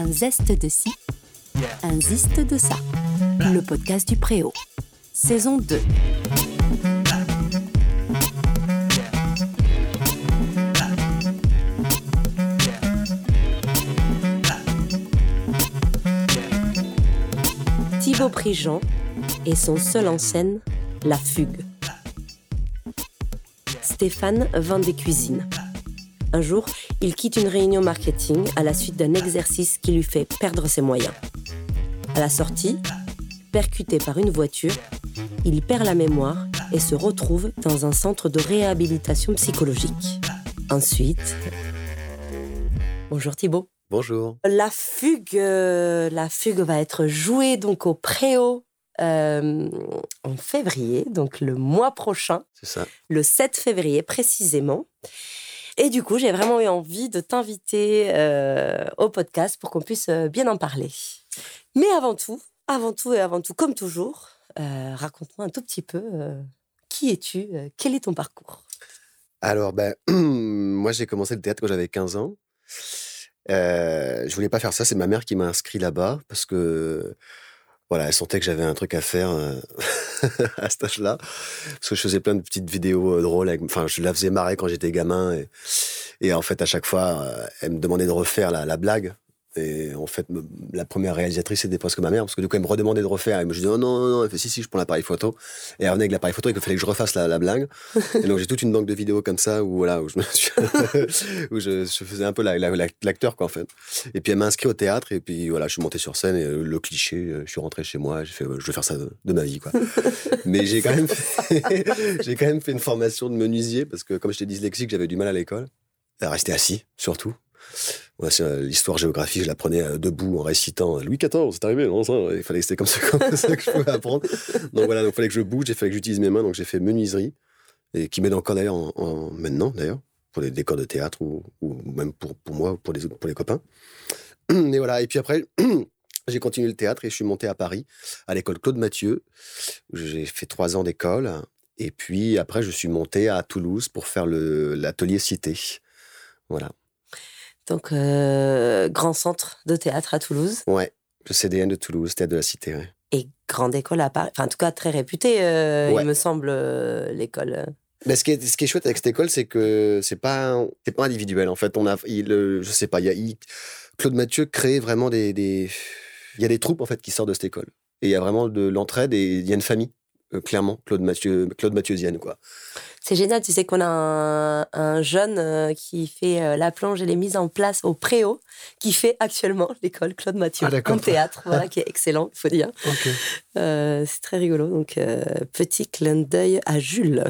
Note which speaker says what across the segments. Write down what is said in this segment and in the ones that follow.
Speaker 1: Un zeste de ci, un ziste de ça. Le podcast du Préau. Saison 2. Thibaut Prigent et son seul en scène, La Fugue. Stéphane vend des cuisines. Un jour, il quitte une réunion marketing à la suite d'un exercice qui lui fait perdre ses moyens. À la sortie, percuté par une voiture, il perd la mémoire et se retrouve dans un centre de réhabilitation psychologique. Ensuite, bonjour Thibaut.
Speaker 2: Bonjour.
Speaker 1: La fugue, euh, la fugue va être jouée donc au Préau euh, en février, donc le mois prochain.
Speaker 2: C'est ça.
Speaker 1: Le 7 février précisément. Et du coup, j'ai vraiment eu envie de t'inviter euh, au podcast pour qu'on puisse euh, bien en parler. Mais avant tout, avant tout et avant tout, comme toujours, raconte-moi un tout petit peu qui es-tu, quel est ton parcours?
Speaker 2: Alors, ben, moi j'ai commencé le théâtre quand j'avais 15 ans. Euh, je voulais pas faire ça, c'est ma mère qui m'a inscrit là-bas parce que voilà, elle sentait que j'avais un truc à faire euh, à cet âge-là. Parce que je faisais plein de petites vidéos euh, drôles. Enfin, je la faisais marrer quand j'étais gamin. Et, en fait, à chaque fois, elle me demandait de refaire la, la blague. Et en fait, la première réalisatrice, c'était presque ma mère, parce que du coup, elle me redemandait de refaire. Et me je disais, oh non, non, non. Elle fait, si, si, je prends l'appareil photo. Et elle revenait avec l'appareil photo et qu'il fallait que je refasse la, blague. et donc, j'ai toute une banque de vidéos comme ça où, voilà, où, je, où je, faisais un peu l'acteur, quoi, en fait. Et puis, elle m'a inscrit au théâtre. Et puis, voilà, je suis monté sur scène. Et euh, le cliché, euh, je suis rentré chez moi. J'ai fait, je vais faire ça de, ma vie, quoi. Mais j'ai quand, même fait, j'ai quand même fait une formation de menuisier, parce que comme j'étais dyslexique, j'avais du mal à l'école. À rester assis, surtout. Euh, l'histoire géographie, je l'apprenais euh, debout en récitant Louis XIV, c'est arrivé, il fallait, c'était comme ça, que je pouvais apprendre. Donc voilà, donc fallait que je bouge, il fallait que j'utilise mes mains, donc j'ai fait menuiserie, et qui m'aide encore d'ailleurs en, maintenant, d'ailleurs, pour les décors de théâtre ou, même pour, pour moi, pour les, pour les copains. Et voilà, et puis après, j'ai continué le théâtre et je suis monté à Paris, à l'école Claude Mathieu, j'ai fait trois ans d'école, et puis après, je suis monté à Toulouse pour faire l'atelier Cité. Voilà.
Speaker 1: Donc, euh, grand centre de théâtre à Toulouse.
Speaker 2: Ouais, le CDN de Toulouse, théâtre de la Cité.
Speaker 1: Et grande école à Paris. Enfin, en tout cas, très réputée, euh, il me semble, euh, l'école.
Speaker 2: Mais ce, qui est, ce qui est chouette avec cette école, c'est que c'est pas, c'est pas individuel. En fait, on a, il, je sais pas, il y a, Claude Mathieu crée vraiment des, des, il y a des troupes en fait qui sortent de cette école. Et il y a vraiment de l'entraide et il y a une famille, clairement, Claude Mathieu, Claude Mathieusienne, quoi.
Speaker 1: C'est génial, tu sais qu'on a un, jeune euh, qui fait euh, la plonge et les mises en place au Préau, qui fait actuellement l'école Claude Mathieu ah, en théâtre, voilà, qui est excellent, il faut dire. Euh, c'est très rigolo, donc petit clin d'œil à Jules.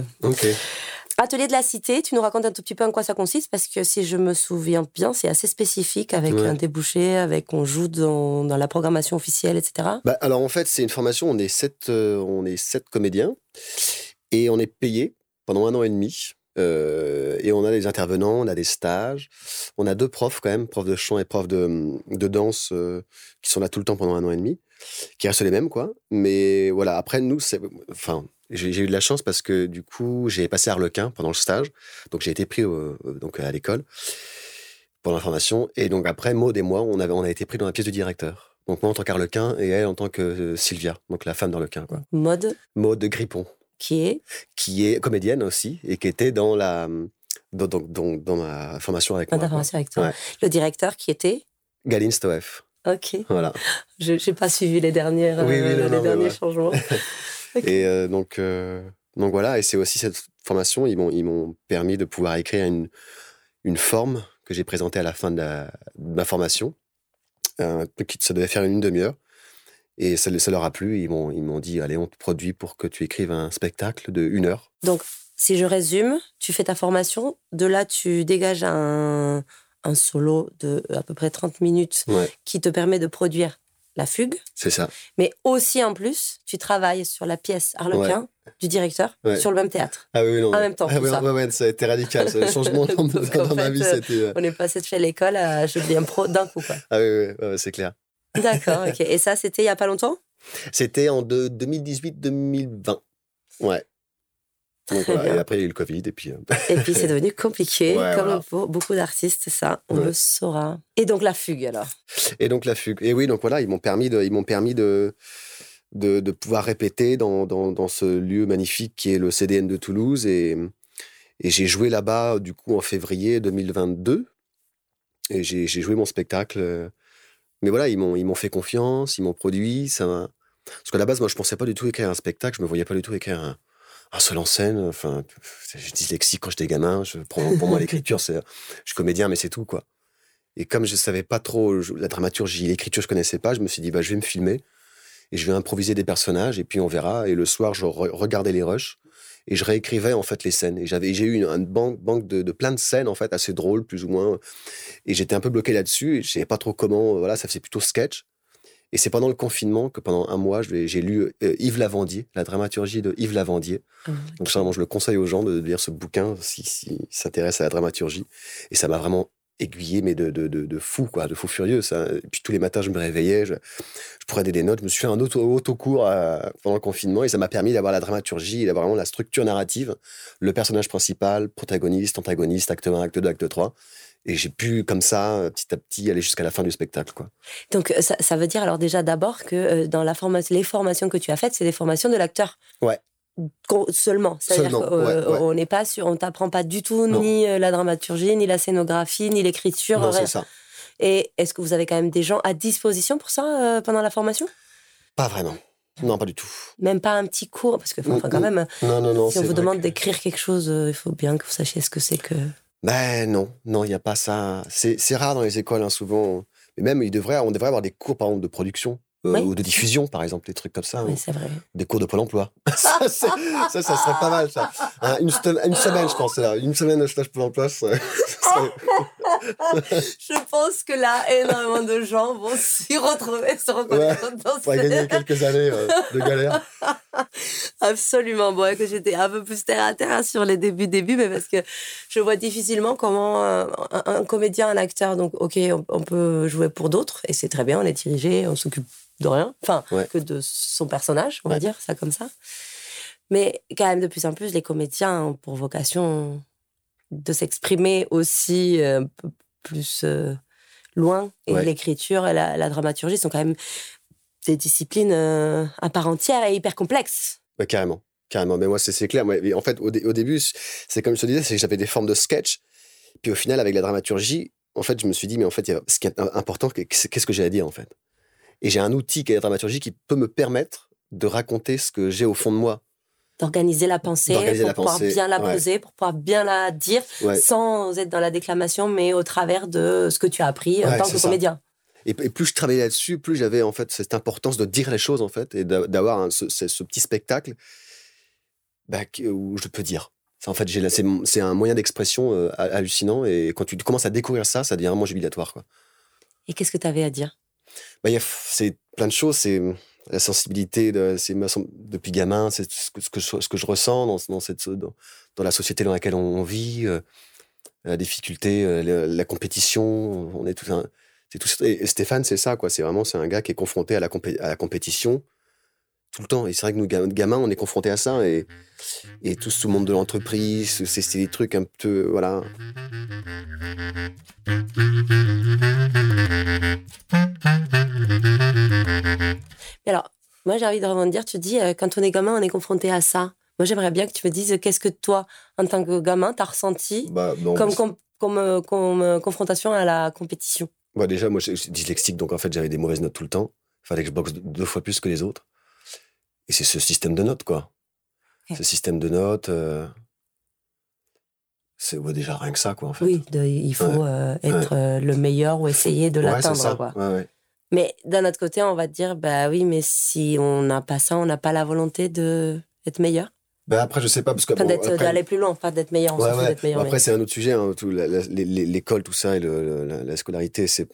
Speaker 1: Atelier de la Cité, tu nous racontes un tout petit peu en quoi ça consiste parce que si je me souviens bien, c'est assez spécifique avec un débouché, avec on joue dans, dans la programmation officielle, etc.
Speaker 2: Bah, alors en fait, c'est une formation, on est sept, on est sept comédiens et on est payé pendant un an et demi. Euh, et on a des intervenants, on a des stages, on a deux profs quand même, profs de chant et profs de, de danse euh, qui sont là tout le temps pendant un an et demi, qui restent les mêmes quoi. Mais voilà, après nous, c'est, enfin, j'ai, eu de la chance parce que du coup, j'ai passé Arlequin pendant le stage, donc j'ai été pris donc à l'école pour l'information. Et donc après, Maud et moi, on avait, on a été pris dans la pièce du directeur. Donc moi en tant qu'Arlequin et elle en tant que euh, Sylvia, donc la femme d'Arlequin quoi.
Speaker 1: Mode.
Speaker 2: Mode Grippon.
Speaker 1: Qui est?
Speaker 2: Qui est comédienne aussi et qui était dans la dans, dans, dans, ma formation avec
Speaker 1: moi. formation avec toi. Le directeur qui était?
Speaker 2: Galine Stoef.
Speaker 1: Ok.
Speaker 2: Voilà.
Speaker 1: Je n'ai pas suivi les, dernières, euh, les derniers changements.
Speaker 2: Et euh, donc, euh, donc voilà, et c'est aussi cette formation, ils m'ont, ils m'ont permis de pouvoir écrire une, une forme que j'ai présentée à la fin de, ma formation. Un qui ça devait faire une demi-heure. Et ça, leur a plu. Ils m'ont, ils m'ont dit Allez, on te produit pour que tu écrives un spectacle de une heure.
Speaker 1: Donc, si je résume, tu fais ta formation. De là, tu dégages un, un solo de à peu près 30 minutes qui te permet de produire la fugue.
Speaker 2: C'est ça.
Speaker 1: Mais aussi, en plus, tu travailles sur la pièce Harlequin du directeur sur le même théâtre.
Speaker 2: Ah oui, non.
Speaker 1: En même temps. Ah,
Speaker 2: oui,
Speaker 1: ça.
Speaker 2: Ça a été radical. Ça, le changement dans, ma vie, c'était. Euh,
Speaker 1: on est passé de chez l'école à je deviens pro d'un coup. Quoi.
Speaker 2: Ah oui, oui, c'est clair.
Speaker 1: D'accord, ok. Et ça, c'était il n'y a pas longtemps?
Speaker 2: C'était en 2018-2020. Ouais. et après, il y a eu le Covid. Et puis, euh,
Speaker 1: et puis c'est devenu compliqué, comme pour beaucoup d'artistes, ça, on le saura. Et donc la fugue, alors?
Speaker 2: Et donc la fugue. Et oui, donc voilà, ils m'ont permis de, ils m'ont permis de, de, de, pouvoir répéter dans, dans, dans, ce lieu magnifique qui est le CDN de Toulouse. Et, et j'ai joué là-bas, du coup, en février 2022. Et j'ai joué mon spectacle. Mais voilà, ils m'ont, ils m'ont fait confiance, ils m'ont produit. Ça Parce qu'à la base, moi, je pensais pas du tout écrire un spectacle, je me voyais pas du tout écrire un, un seul en scène. Enfin, je dyslexique quand j'étais gamin. Je, pour, pour moi, l'écriture, c'est, je suis comédien, mais c'est tout, quoi. Et comme je savais pas trop la dramaturgie, l'écriture, je connaissais pas, je me suis dit, bah, je vais me filmer et je vais improviser des personnages et puis on verra. Et le soir, je regardais les rushs et je réécrivais en fait les scènes. Et j'avais, j'ai eu une, une banque, banque de, de, plein de scènes en fait assez drôles plus ou moins. Et j'étais un peu bloqué là-dessus. Et je savais pas trop comment. Voilà, ça faisait plutôt sketch. Et c'est pendant le confinement que pendant un mois, j'ai lu euh, Yves Lavandier, la dramaturgie de Yves Lavandier. Ah, Donc vraiment, je le conseille aux gens de lire ce bouquin s'ils si, s'intéressent à la dramaturgie. Et ça m'a vraiment aiguillé, mais de, de, de, fou, quoi, de fou furieux. Ça. Et puis tous les matins, je me réveillais, je, je prenais des notes, je me suis fait un auto, autocours euh, pendant le confinement et ça m'a permis d'avoir la dramaturgie, d'avoir vraiment la structure narrative, le personnage principal, protagoniste, antagoniste, acte 1, acte 2, acte 3. Et j'ai pu, comme ça, petit à petit, aller jusqu'à la fin du spectacle. Quoi.
Speaker 1: Donc, ça, ça veut dire alors déjà d'abord que euh, dans la formation, les formations que tu as faites, c'est des formations de l'acteur.
Speaker 2: Ouais
Speaker 1: seulement. C'est-à-dire qu'on n'est pas sur, on t'apprend pas du tout ni euh, la dramaturgie, ni la scénographie, ni l'écriture.
Speaker 2: Non, c'est ça.
Speaker 1: Et est-ce que vous avez quand même des gens à disposition pour ça euh, pendant la formation?
Speaker 2: Pas vraiment. Non, pas du tout.
Speaker 1: Même pas un petit cours, parce que enfin, quand même,
Speaker 2: non, non, non,
Speaker 1: si on vous demande d'écrire quelque chose, euh, il faut bien que vous sachiez ce que c'est que.
Speaker 2: Ben non, non, il n'y a pas ça. C'est rare dans les écoles, hein, souvent. Mais même, il devrait, on devrait avoir des cours, par exemple, de production. Euh, ou de diffusion, par exemple, des trucs comme ça.
Speaker 1: Oui, c'est vrai.
Speaker 2: Des cours de Pôle emploi. ça, ça, ça, serait pas mal, ça. Hein, une, une, semaine, je pense, là. Une semaine de stage Pôle emploi, ça serait...
Speaker 1: Je pense que là, énormément de gens vont s'y retrouver, se reconnaître ouais, dans
Speaker 2: ce... gagner quelques années euh, de galère.
Speaker 1: Absolument. Bon, que j'étais un peu plus terre à terre sur les débuts, débuts, mais parce que je vois difficilement comment un, un, comédien, un acteur, donc, ok, on, on peut jouer pour d'autres, et c'est très bien, on est dirigé, on s'occupe de rien, enfin, que de son personnage, on va dire ça comme ça. Mais quand même, de plus en plus, les comédiens ont pour vocation de s'exprimer aussi euh, un peu plus euh, loin. Et l'écriture et la, dramaturgie sont quand même des disciplines euh, à part entière et hyper complexes.
Speaker 2: carrément. Carrément. Mais moi, c'est clair. en fait, au, début, c'est comme je te disais, c'est que j'avais des formes de sketch. Puis au final, avec la dramaturgie, en fait, je me suis dit, mais en fait, ce qui est important, qu'est-ce que j'ai à dire, en fait? Et j'ai un outil qui est la dramaturgie qui peut me permettre de raconter ce que j'ai au fond de moi
Speaker 1: d'organiser la pensée pour pouvoir bien la poser, pour pouvoir bien la dire, sans être dans la déclamation, mais au travers de ce que tu as appris en tant que comédien.
Speaker 2: Et, plus je travaillais là-dessus, plus j'avais en fait cette importance de dire les choses en fait et d'avoir ce, ce, petit spectacle bah, où je peux dire. En fait, c'est un moyen d'expression euh, hallucinant et quand tu commences à découvrir ça, ça devient vraiment jubilatoire. Quoi.
Speaker 1: Et qu'est-ce que tu avais à dire?
Speaker 2: Bah, C'est plein de choses. C'est la sensibilité de, c'est depuis gamin, c'est ce que, ce que, je, ressens dans, dans, cette, dans, la société dans laquelle on, vit, euh, la difficulté, euh, la, compétition. On est tout c'est tout, et Stéphane, c'est ça, quoi. C'est vraiment, c'est un gars qui est confronté à la, à la compétition tout le temps. Et c'est vrai que nous, gamins, on est confrontés à ça. Et, et tout ce monde de l'entreprise, c'est des trucs un peu, voilà.
Speaker 1: alors, moi, j'ai envie de rebondir. Tu dis, euh, quand on est gamin, on est confronté à ça. Moi, j'aimerais bien que tu me dises qu'est-ce que toi, en tant que gamin, t'as ressenti bah, comme, comme, euh, euh, confrontation à la compétition?
Speaker 2: Bah, Déjà, moi, je suis dyslexique, donc en fait, j'avais des mauvaises notes tout le temps. Il fallait que je boxe deux fois plus que les autres. Et c'est ce système de notes, quoi. Ce système de notes. C'est déjà rien que ça, quoi, en fait.
Speaker 1: Oui, il faut être le meilleur ou essayer de l'atteindre, quoi.
Speaker 2: Ouais,
Speaker 1: mais d'un autre côté, on va te dire, bah oui, mais si on n'a pas ça, on n'a pas la volonté d'être meilleur?
Speaker 2: Bah après, je sais pas, parce que.
Speaker 1: d'aller plus loin, pas d'être meilleur.
Speaker 2: meilleur après, c'est un autre sujet, hein, l'école, tout ça, et la, scolarité, c'est.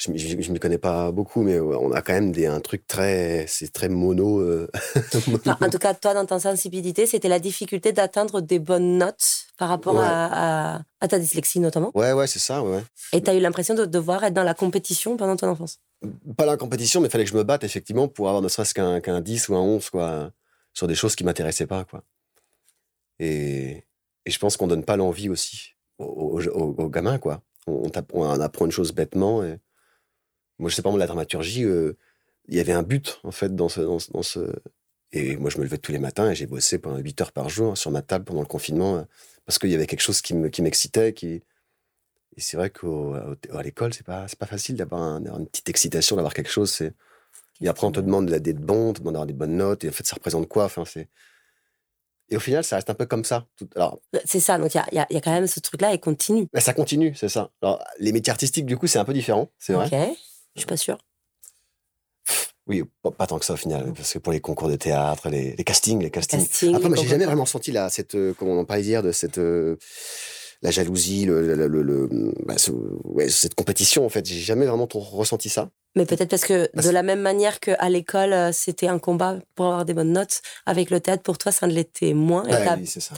Speaker 2: Je ne m'y connais pas beaucoup, mais on a quand même des, un truc très. C'est très mono. Euh,
Speaker 1: en tout cas, toi, dans ta sensibilité, c'était la difficulté d'atteindre des bonnes notes par rapport à, à, ta dyslexie, notamment.
Speaker 2: Ouais, ouais, c'est ça, ouais.
Speaker 1: Et tu as eu l'impression de devoir être dans la compétition pendant ton enfance?
Speaker 2: Pas la compétition, mais il fallait que je me batte effectivement pour avoir ne serait-ce qu'un 10 ou un 11 quoi, sur des choses qui m'intéressaient pas. Quoi. Et, et je pense qu'on donne pas l'envie aussi aux, aux, gamins, quoi. On, on, apprend une chose bêtement. Et... Moi, je sais pas, moi, la dramaturgie, euh, il y avait un but, en fait, dans ce, dans, dans ce... Et moi, je me levais tous les matins et j'ai bossé pendant 8 heures par jour sur ma table pendant le confinement euh, parce qu'il y avait quelque chose qui m'excitait. Qui... Et c'est vrai qu'à l'école, c'est pas, pas facile d'avoir une petite excitation, d'avoir quelque chose. Et après, on te demande d'être bon, on te demande d'avoir des bonnes notes. Et en fait, ça représente quoi? Enfin, c'est... Et au final, ça reste un peu comme ça.
Speaker 1: Alors, c'est ça, donc il y a, y a, quand même ce truc-là et continue.
Speaker 2: Mais ça continue, c'est ça. Alors, les métiers artistiques, du coup, c'est un peu différent, c'est vrai.
Speaker 1: Je suis pas sûre.
Speaker 2: Oui, pas, tant que ça au final, parce que pour les concours de théâtre, les, castings, les castings. Après, moi, j'ai jamais vraiment senti là, cette, euh, comment on en parlait hier, de cette euh, la jalousie, le, le, bah, cette compétition, en fait. J'ai jamais vraiment trop ressenti ça.
Speaker 1: Mais peut-être parce que de la même manière qu'à l'école, euh, c'était un combat pour avoir des bonnes notes, avec le théâtre, pour toi, ça ne l'était moins.
Speaker 2: oui, c'est ça.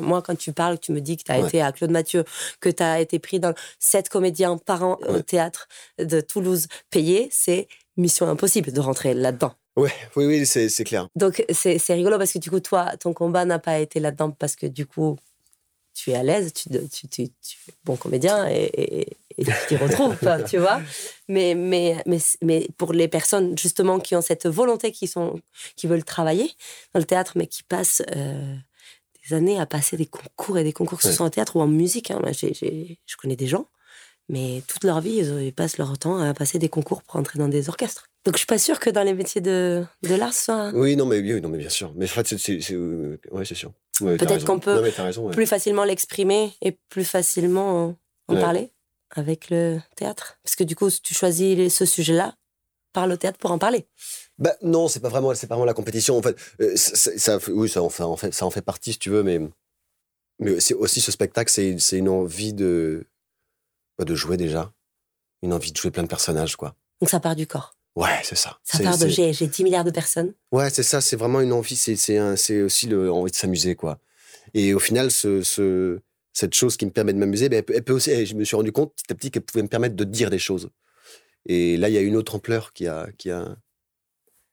Speaker 1: moi, quand tu parles, tu me dis que tu as été à Claude Mathieu, que tu as été pris dans sept comédiens par an au théâtre de Toulouse payés, c'est mission impossible de rentrer là-dedans.
Speaker 2: Ouais, oui, oui, c'est clair.
Speaker 1: Donc, c'est rigolo parce que du coup, toi, ton combat n'a pas été là-dedans parce que du coup, tu es à l'aise, tu, tu, tu, tu, es bon comédien et, et, tu t'y retrouves, tu vois. Mais, mais, mais, mais pour les personnes justement qui ont cette volonté, qui, sont, qui veulent travailler dans le théâtre, mais qui passent euh, des années à passer des concours et des concours, que ce soit en théâtre ou en musique. Hein. je connais des gens, mais toute leur vie, ils, passent leur temps à passer des concours pour entrer dans des orchestres. Donc je suis pas sûre que dans les métiers de, de l'art, soit.
Speaker 2: Oui, non, mais, oui, non, mais bien sûr. Mais en fait, c'est euh, ouais, sûr.
Speaker 1: Peut-être qu'on peut, plus facilement l'exprimer et plus facilement en, parler avec le théâtre? Parce que du coup, tu choisis ce sujet-là, par le théâtre pour en parler.
Speaker 2: Bah, non, c'est pas vraiment, c'est pas vraiment la compétition. En fait, euh, ça, oui, ça en fait, en fait, ça en fait partie, si tu veux, mais, mais c'est aussi ce spectacle, c'est une envie de, bah, de jouer déjà, une envie de jouer plein de personnages, quoi.
Speaker 1: Donc ça part du corps.
Speaker 2: Ouais, c'est ça.
Speaker 1: Ça part de j'ai 10 milliards de personnes.
Speaker 2: Ouais, c'est ça, c'est vraiment une envie, c'est aussi l'envie de s'amuser, quoi. Et au final, ce, ce, cette chose qui me permet de m'amuser, ben, elle, peut aussi, je me suis rendu compte petit à petit qu'elle pouvait me permettre de dire des choses. Et là, il y a une autre ampleur qui, a, qui, a,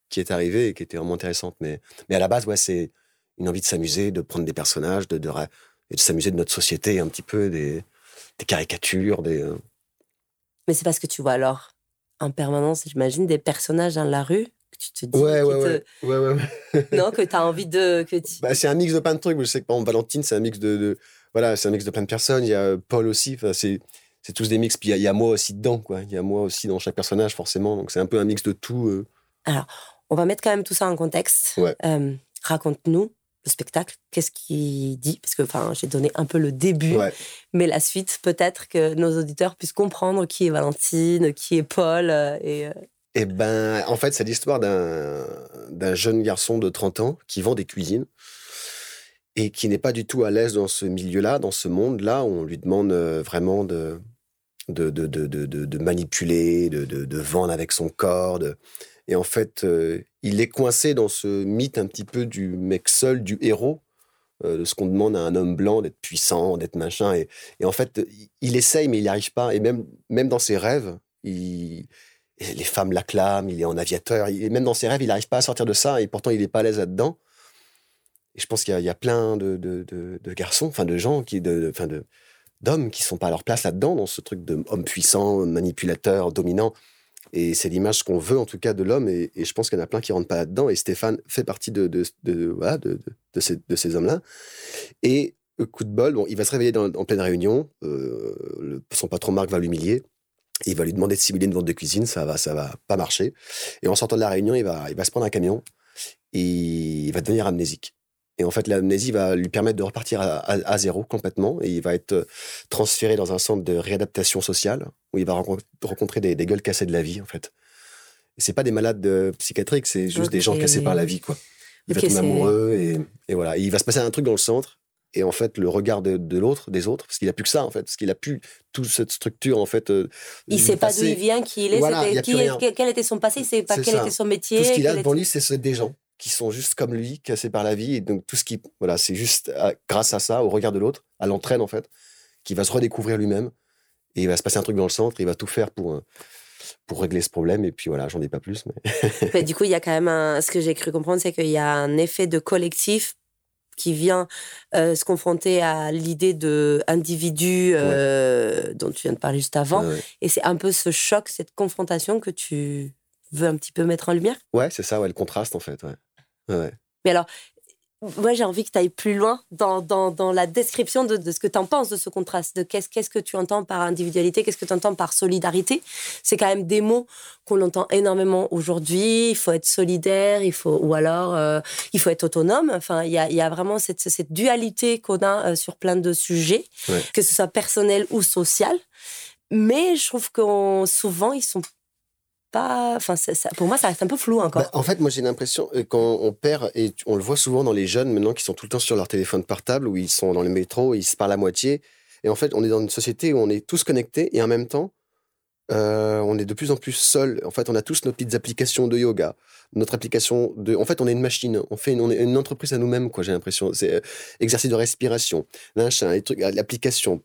Speaker 2: qui est arrivée et qui était vraiment intéressante. Mais, mais à la base, ouais, c'est une envie de s'amuser, de prendre des personnages, de, de, et de s'amuser de notre société un petit peu, des, des caricatures, des. Euh.
Speaker 1: Mais c'est parce que tu vois alors en permanence, j'imagine, des personnages dans la rue que tu te dis.
Speaker 2: Ouais, ouais, ouais, ouais,
Speaker 1: non, que tu as envie de. Que
Speaker 2: bah, c'est un mix de plein de trucs. Je sais que par exemple, Valentine, c'est un mix de, Voilà, c'est un mix de plein de personnes. Il y a Paul aussi. c'est. C'est tous des mix, puis il y, a moi aussi dedans, quoi. Il y a moi aussi dans chaque personnage, forcément. Donc c'est un peu un mix de tout. Euh.
Speaker 1: Alors, on va mettre quand même tout ça en contexte. Euh, raconte-nous le spectacle, qu'est-ce qu'il dit? Parce que enfin, j'ai donné un peu le début, mais la suite, peut-être que nos auditeurs puissent comprendre qui est Valentine, qui est Paul. Euh, et, euh.
Speaker 2: Eh ben, en fait, c'est l'histoire d'un jeune garçon de 30 ans qui vend des cuisines et qui n'est pas du tout à l'aise dans ce milieu-là, dans ce monde-là, où on lui demande euh, vraiment de, manipuler, de, vendre avec son corps. Et en fait, il est coincé dans ce mythe un petit peu du mec seul, du héros, euh, de ce qu'on demande à un homme blanc d'être puissant, d'être machin. Et, en fait, il essaye, mais il n'y arrive pas. Et même, dans ses rêves, les femmes l'acclament, il est en aviateur. Et même dans ses rêves, il n'arrive pas à sortir de ça. Et pourtant, il n'est pas à l'aise là-dedans. Et je pense qu'il y, a plein de, garçons, enfin de gens, qui, de, enfin de, d'hommes qui sont pas à leur place là-dedans, dans ce truc de homme puissant, manipulateur, dominant. Et c'est l'image qu'on veut, en tout cas, de l'homme. Et, je pense qu'il y en a plein qui rentrent pas là-dedans. Et Stéphane fait partie de, voilà, de ces hommes-là. Et euh, coup de bol, bon, il va se réveiller en pleine réunion. Euh, son patron Marc va l'humilier. Il va lui demander de simuler une vente de cuisine. Ça va, ça va pas marcher. Et en sortant de la réunion, il va, il va se prendre un camion. Et il va devenir amnésique. Et en fait, l'amnésie va lui permettre de repartir à, zéro complètement. Et il va être euh, transféré dans un centre de réadaptation sociale où il va rencontrer des, gueules cassées de la vie, en fait. C'est pas des malades psychiatriques, c'est juste des gens cassés par la vie, quoi. Il va tomber amoureux et, et, voilà. il va se passer un truc dans le centre. Et en fait, le regard de, l'autre, des autres, parce qu'il a plus que ça, en fait, parce qu'il a plus toute cette structure, en fait. Euh,
Speaker 1: il sait pas d'où il vient, qui il est, quel était son passé, il sait pas quel était son métier.
Speaker 2: Tout ce qu'il a devant lui, c'est des gens qui sont juste comme lui, cassés par la vie. Et donc, tout ce qui. Voilà, c'est juste grâce à ça, au regard de l'autre, à l'entraîne, en fait, qui va se redécouvrir lui-même. Et il va se passer un truc dans le centre, il va tout faire pour. Euh, pour régler ce problème, et puis voilà, j'en ai pas plus.
Speaker 1: Mais... du coup, il y a quand même un. Ce que j'ai cru comprendre, c'est qu'il y a un effet de collectif qui vient euh, se confronter à l'idée de individu euh, dont tu viens de parler juste avant. Et c'est un peu ce choc, cette confrontation que tu veux un petit peu mettre en lumière.
Speaker 2: Ouais, c'est ça, ouais, le contraste en fait. Ouais.
Speaker 1: Mais alors, moi, j'ai envie que tu ailles plus loin dans, dans, dans la description de, de ce que tu en penses de ce contraste, de qu'est-ce qu'est-ce que tu entends par individualité, qu'est-ce que tu entends par solidarité. C'est quand même des mots qu'on entend énormément aujourd'hui. Il faut être solidaire, il faut, ou alors euh, il faut être autonome. Enfin, il y a, y a vraiment cette, cette dualité qu'on a euh, sur plein de sujets, que ce soit personnel ou social. Mais je trouve que souvent, ils sont pour moi, ça reste un peu flou encore. Bah,
Speaker 2: en fait, moi, j'ai l'impression euh, quand on perd, et on le voit souvent dans les jeunes maintenant qui sont tout le temps sur leur téléphone portable, où ils sont dans le métro, ils se parlent à moitié. Et en fait, on est dans une société où on est tous connectés et en même temps, euh, on est de plus en plus seul. En fait, on a tous nos petites applications de yoga, notre application de. En fait, on est une machine. On fait, une, on est une entreprise à nous-mêmes, quoi. J'ai l'impression. C'est euh, exercice de respiration, les trucs, l'application,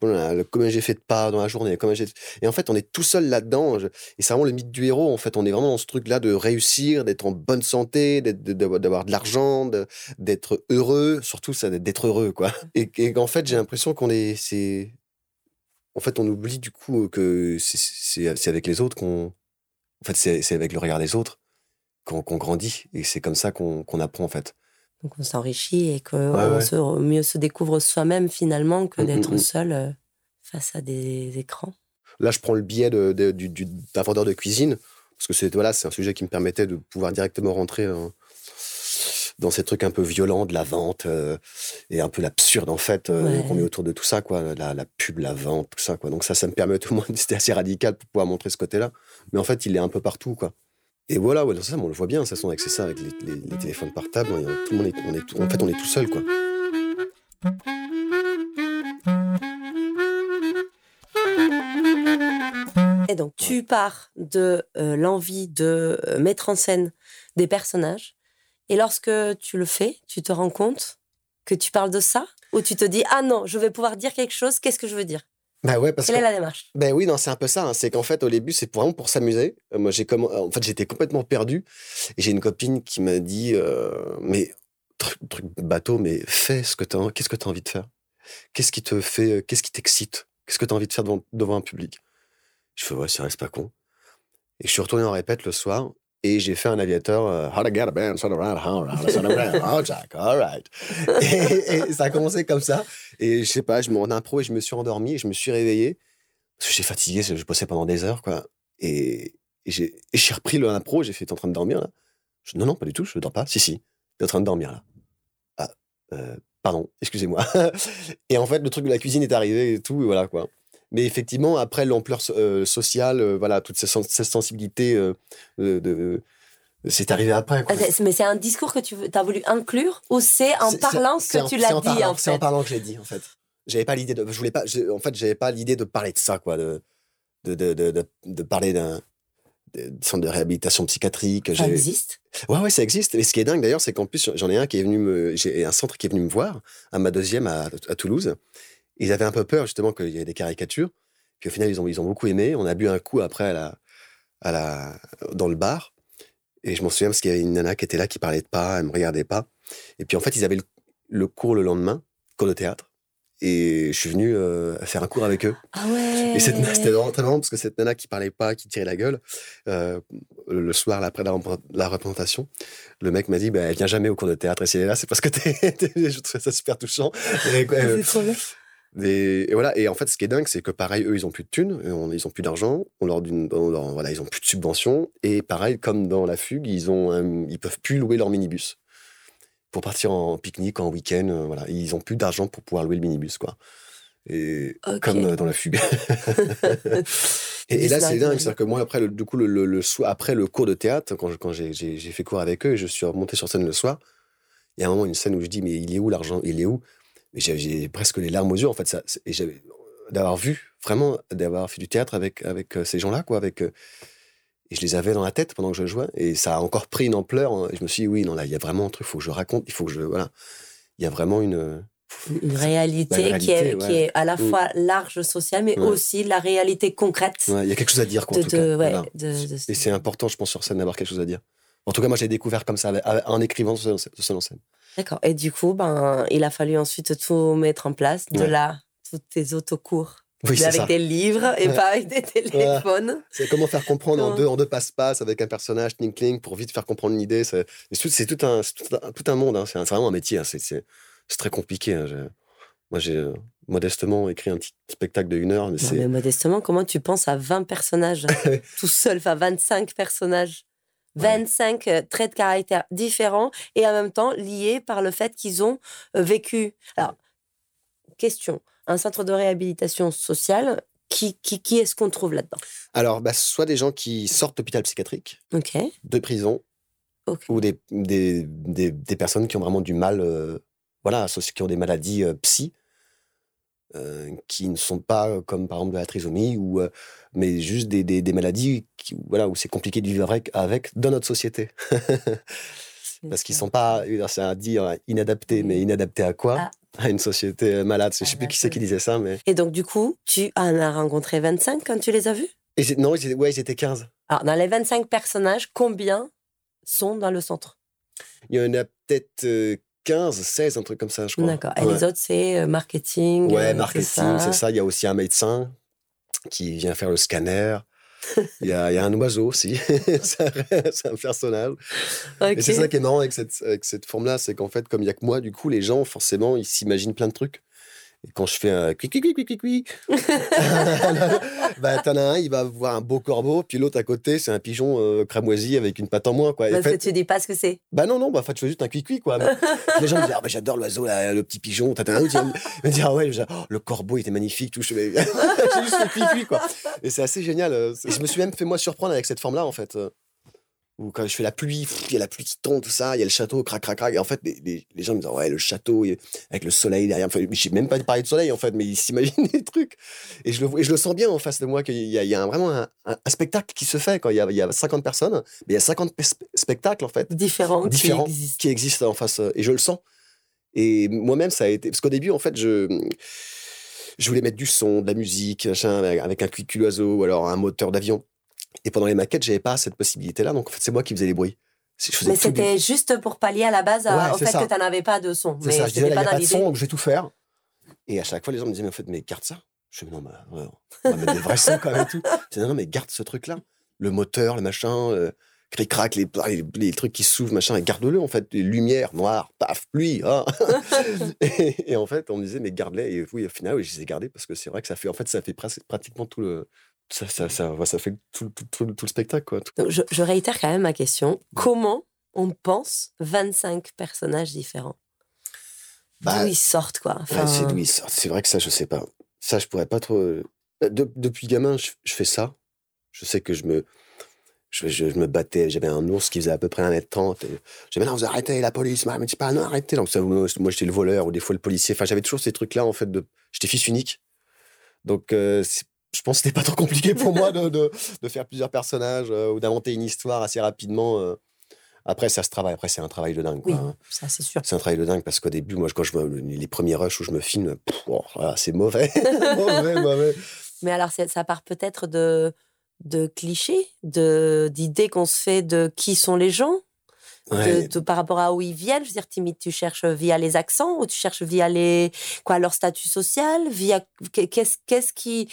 Speaker 2: comment j'ai fait de pas dans la journée, comment j'ai. Et en fait, on est tout seul là-dedans. Et c'est vraiment le mythe du héros. En fait, on est vraiment dans ce truc-là de réussir, d'être en bonne santé, d'avoir de l'argent, d'être heureux, surtout ça, d'être heureux, quoi. Et, et en fait, j'ai l'impression qu'on est, c'est en fait, on oublie du coup que c'est avec les autres qu'on. En fait, c'est avec le regard des autres qu'on grandit. Et c'est comme ça qu'on apprend, en fait.
Speaker 1: Donc, on s'enrichit et qu'on mieux se découvre soi-même, finalement, que mmh, d'être mmh, mmh. seul euh, face à des écrans.
Speaker 2: Là, je prends le biais d'un vendeur de cuisine, parce que c'est voilà, un sujet qui me permettait de pouvoir directement rentrer dans ces trucs un peu violents de la vente euh, et un peu l'absurde en fait euh, qu'on met autour de tout ça quoi la, la, pub la vente tout ça quoi. Donc ça ça me permet tout le monde c'était assez radical pour pouvoir montrer ce côté là mais en fait il est un peu partout quoi. Et voilà ouais, ça on le voit bien ça avec c'est ça avec les, les, téléphones portables tout le monde est, on est tout, en fait on est tout seul quoi.
Speaker 1: Et donc, tu pars de euh, l'envie de mettre en scène des personnages et lorsque tu le fais, tu te rends compte que tu parles de ça ou tu te dis ah non, je vais pouvoir dire quelque chose, qu'est-ce que je veux dire?
Speaker 2: Bah ouais, parce
Speaker 1: Quelle est la démarche?
Speaker 2: Ben oui, non, c'est un peu ça. Hein. C'est qu'en fait, au début, c'est vraiment pour s'amuser. Euh, moi, j'ai comme, en fait, j'étais complètement perdu. Et j'ai une copine qui m'a dit, euh, mais truc, bateau, mais fais ce que tu as, qu'est-ce que tu as envie de faire? Qu'est-ce qui te fait, euh, qu'est-ce qui t'excite? Qu'est-ce que tu as envie de faire devant, devant un public? Je fais ouais, ça reste pas con. Et je suis retourné en répète le soir et j'ai fait un aviateur, euh, How to get a band, around, how to oh Jack, all right. Et, ça a commencé comme ça. Et je sais pas, je m'en impro et je me suis endormi et je me suis réveillé. Parce que j'ai fatigué, je bossais pendant des heures, quoi. Et, j'ai repris le impro, j'ai fait, t'es en train de dormir, là? Je, Non, non, pas du tout, je ne dors pas. Si, si, t'es en train de dormir, là. Ah, euh, pardon, excusez-moi. et en fait, le truc de la cuisine est arrivé et tout, et voilà, quoi. Mais effectivement, après l'ampleur euh, sociale, euh, voilà, toute cette, sensibilité euh, de, c'est arrivé après.
Speaker 1: Ah, mais c'est un discours que tu as voulu inclure ou c'est en parlant que tu l'as dit en fait
Speaker 2: C'est en parlant que je l'ai dit en fait. J'avais pas l'idée de, je voulais pas, en fait, j'avais pas l'idée de parler de ça quoi, de de, de, de, de parler d'un centre de réhabilitation psychiatrique.
Speaker 1: Ça existe?
Speaker 2: Ouais, ouais, ça existe. Et ce qui est dingue d'ailleurs, c'est qu'en plus, j'en ai un qui est venu me, j'ai un centre qui est venu me voir à ma deuxième à, à Toulouse ils avaient un peu peur justement qu'il y ait des caricatures. Puis au final, ils ont, ils ont beaucoup aimé. On a bu un coup après à la, à la, dans le bar. Et je m'en souviens parce qu'il y avait une nana qui était là, qui parlait de pas, elle me regardait pas. Et puis en fait, ils avaient le, cours le lendemain, cours de théâtre. Et je suis venu euh, faire un cours avec eux.
Speaker 1: Ah ouais.
Speaker 2: Et c'était vraiment très marrant parce que cette nana qui parlait pas, qui tirait la gueule, euh, le soir, après la, la, représentation, le mec m'a dit bah, Elle vient jamais au cours de théâtre. Et si elle est là, c'est parce que t'es. je trouvais ça super touchant.
Speaker 1: Et, euh, trop bien.
Speaker 2: Et, voilà. Et en fait, ce qui est dingue, c'est que pareil, eux, ils ont plus de thunes, ils ont plus d'argent, on leur, voilà, ils ont plus de subventions. Et pareil, comme dans la fugue, ils ont, ils peuvent plus louer leur minibus pour partir en pique-nique, en week-end. Euh, voilà, ils ont plus d'argent pour pouvoir louer le minibus, quoi. Et comme euh, dans la fugue. et, là, c'est dingue, c'est-à-dire que moi, après le, du coup, le, le, après le cours de théâtre, quand, quand j'ai fait cours avec eux, et je suis remonté sur scène le soir. Il y a un moment, une scène où je dis, mais il est où l'argent? Il est où? Mais j'ai presque les larmes aux yeux en fait ça et d'avoir vu vraiment d'avoir fait du théâtre avec avec euh, ces gens-là quoi avec euh, et je les avais dans la tête pendant que je jouais et ça a encore pris une ampleur hein, et je me suis dit oui non là il y a vraiment un truc il faut que je raconte il faut que je voilà il y a vraiment une
Speaker 1: une réalité, qui, est, qui, est, à la mm. fois large sociale, mais aussi la réalité concrète.
Speaker 2: Il y a quelque chose à dire, quoi, en tout cas. et c'est important, je pense, sur scène d'avoir quelque chose à dire. En tout cas, moi, j'ai découvert comme ça, en écrivant ce seul en scène.
Speaker 1: D'accord. Et du coup, ben, il a fallu ensuite tout mettre en place. De là, toutes tes autocours. Oui, avec des livres et pas avec des téléphones.
Speaker 2: C'est comment faire comprendre en deux, en deux passe-passe avec un personnage, tling pour vite faire comprendre une idée. C'est tout, un, tout, un, monde. Hein. C'est vraiment un métier. Hein. C'est très compliqué. Hein. Moi, j'ai euh, modestement écrit un petit spectacle de une heure.
Speaker 1: Mais, mais modestement, comment tu penses à 20 personnages? Tout seul, enfin 25 personnages 25 euh, traits de caractère différents et en même temps liés par le fait qu'ils ont euh, vécu. Alors, question. Un centre de réhabilitation sociale, qui, qui, qui est-ce qu'on trouve là-dedans?
Speaker 2: Alors, bah, soit des gens qui sortent d'hôpital psychiatrique, de prison, ou des, des, des, personnes qui ont vraiment du mal, euh, voilà, qui ont des maladies psy, qui ne sont pas comme par exemple de la trisomie, ou, mais juste des, des, maladies qui, voilà, où c'est compliqué de vivre avec, avec dans notre société. Parce qu'ils sont pas, c'est à dire inadaptés, mais inadaptés à quoi? Ah. À une société malade. Je sais plus qui c'est qui disait ça, mais.
Speaker 1: Et donc, du coup, tu en as rencontré 25 quand tu les as vus?
Speaker 2: Et Non, ils étaient, ouais, ils étaient 15.
Speaker 1: Alors, dans les 25 personnages, combien sont dans le centre?
Speaker 2: Il y en a peut-être 15, 16, un truc comme ça, je crois.
Speaker 1: D'accord. Et les autres, c'est euh, marketing
Speaker 2: Ouais, euh, marketing, c'est ça. Il y a aussi un médecin qui vient faire le scanner. Il y, a, il y, a, un oiseau aussi, c'est un, personnage. Et c'est ça qui est marrant avec cette, avec cette forme-là, c'est qu'en fait, comme il n'y a que moi, du coup, les gens, forcément, ils s'imaginent plein de trucs. Et quand je fais un cui cui cui cui bah t'en as un, il va voir un beau corbeau, puis l'autre à côté, c'est un pigeon euh, cramoisi avec une patte en moins, quoi.
Speaker 1: Parce fait, que tu dis pas ce que c'est.
Speaker 2: Bah non, non, bah en tu fais juste un cui cui, quoi. les gens me disent, ah, bah, j'adore l'oiseau, le petit pigeon. T'as un autre me dit, ah ouais, oh, le corbeau, il était magnifique, tout. J'ai juste le cui cui, quoi. Et c'est assez génial. Euh, et je me suis même fait moi surprendre avec cette forme-là, en fait ou quand je fais la pluie, il y a la pluie qui tombe, tout ça, il y a le château, crac, crac, crac. Et en fait, les, les, gens me disent, ouais, le château, avec le soleil derrière. Enfin, je même pas parlé de soleil, en fait, mais ils s'imaginent des trucs. Et je, le, et je le sens bien en face de moi qu'il y a, il y a vraiment un, un, spectacle qui se fait. Quand il y, a, il y a 50 personnes, mais il y a 50 spectacles, en fait.
Speaker 1: Différents.
Speaker 2: Différents qui existent. qui existent en face. Et je le sens. Et moi-même, ça a été. Parce qu'au début, en fait, je je voulais mettre du son, de la musique, avec un cul oiseau ou alors un moteur d'avion. Et pendant les maquettes, j'avais pas cette possibilité-là. Donc, en fait, c'est moi qui faisais les bruits.
Speaker 1: Mais c'était juste pour pallier à la base au fait que tu n'avais pas de son.
Speaker 2: C'est ça, je disais, n'y a pas de son, donc je vais tout faire. Et à chaque fois, les gens me disaient, mais en fait, mais garde ça. Je dis, non, mais on va mettre des vrais sons quand même et tout. Je dis, non, non, mais garde ce truc-là. Le moteur, le machin, euh, cric-crac, les, les, trucs qui s'ouvrent, machin, et garde-le, en fait. Les lumières, noires, paf, pluie. Hein. et, en fait, on me disait, mais garde-les. Et oui, au final, oui, je les ai gardés parce que c'est vrai que ça fait, en fait, ça fait pratiquement tout le, ça, ça, ça, ça fait tout, tout, tout, le spectacle. Quoi.
Speaker 1: je, je, réitère quand même ma question. Comment on pense 25 personnages différents? Bah, D'où ils sortent, quoi.
Speaker 2: Enfin... c'est d'où ils sortent. C'est vrai que ça, je sais pas. Ça, je pourrais pas trop. Euh, depuis gamin, je, fais ça. Je sais que je me. Je, je, me battais, j'avais un ours qui faisait à peu près 1m30. J'avais non, vous arrêtez la police, mais dis pas non, arrêtez. Donc, moi, j'étais le voleur ou des fois le policier. Enfin, j'avais toujours ces trucs-là, en fait. De... J'étais fils unique. Donc, euh, je pense que c'était pas trop compliqué pour moi de, de, faire plusieurs personnages euh, ou d'inventer une histoire assez rapidement. Euh. Après, ça se travaille. Après, c'est un travail de dingue.
Speaker 1: oui,
Speaker 2: hein.
Speaker 1: ça, c'est sûr.
Speaker 2: C'est un travail de dingue parce qu'au début, moi, quand je vois les premiers rushs où je me filme, oh, c'est mauvais. mauvais, mauvais.
Speaker 1: Mais alors, ça part peut-être de, de clichés, d'idées qu'on se fait de qui sont les gens? De, par rapport à où ils viennent. Je veux dire, timide, tu cherches via les accents ou tu cherches via les, quoi, leur statut social, via qu'est-ce, qu'est-ce qui,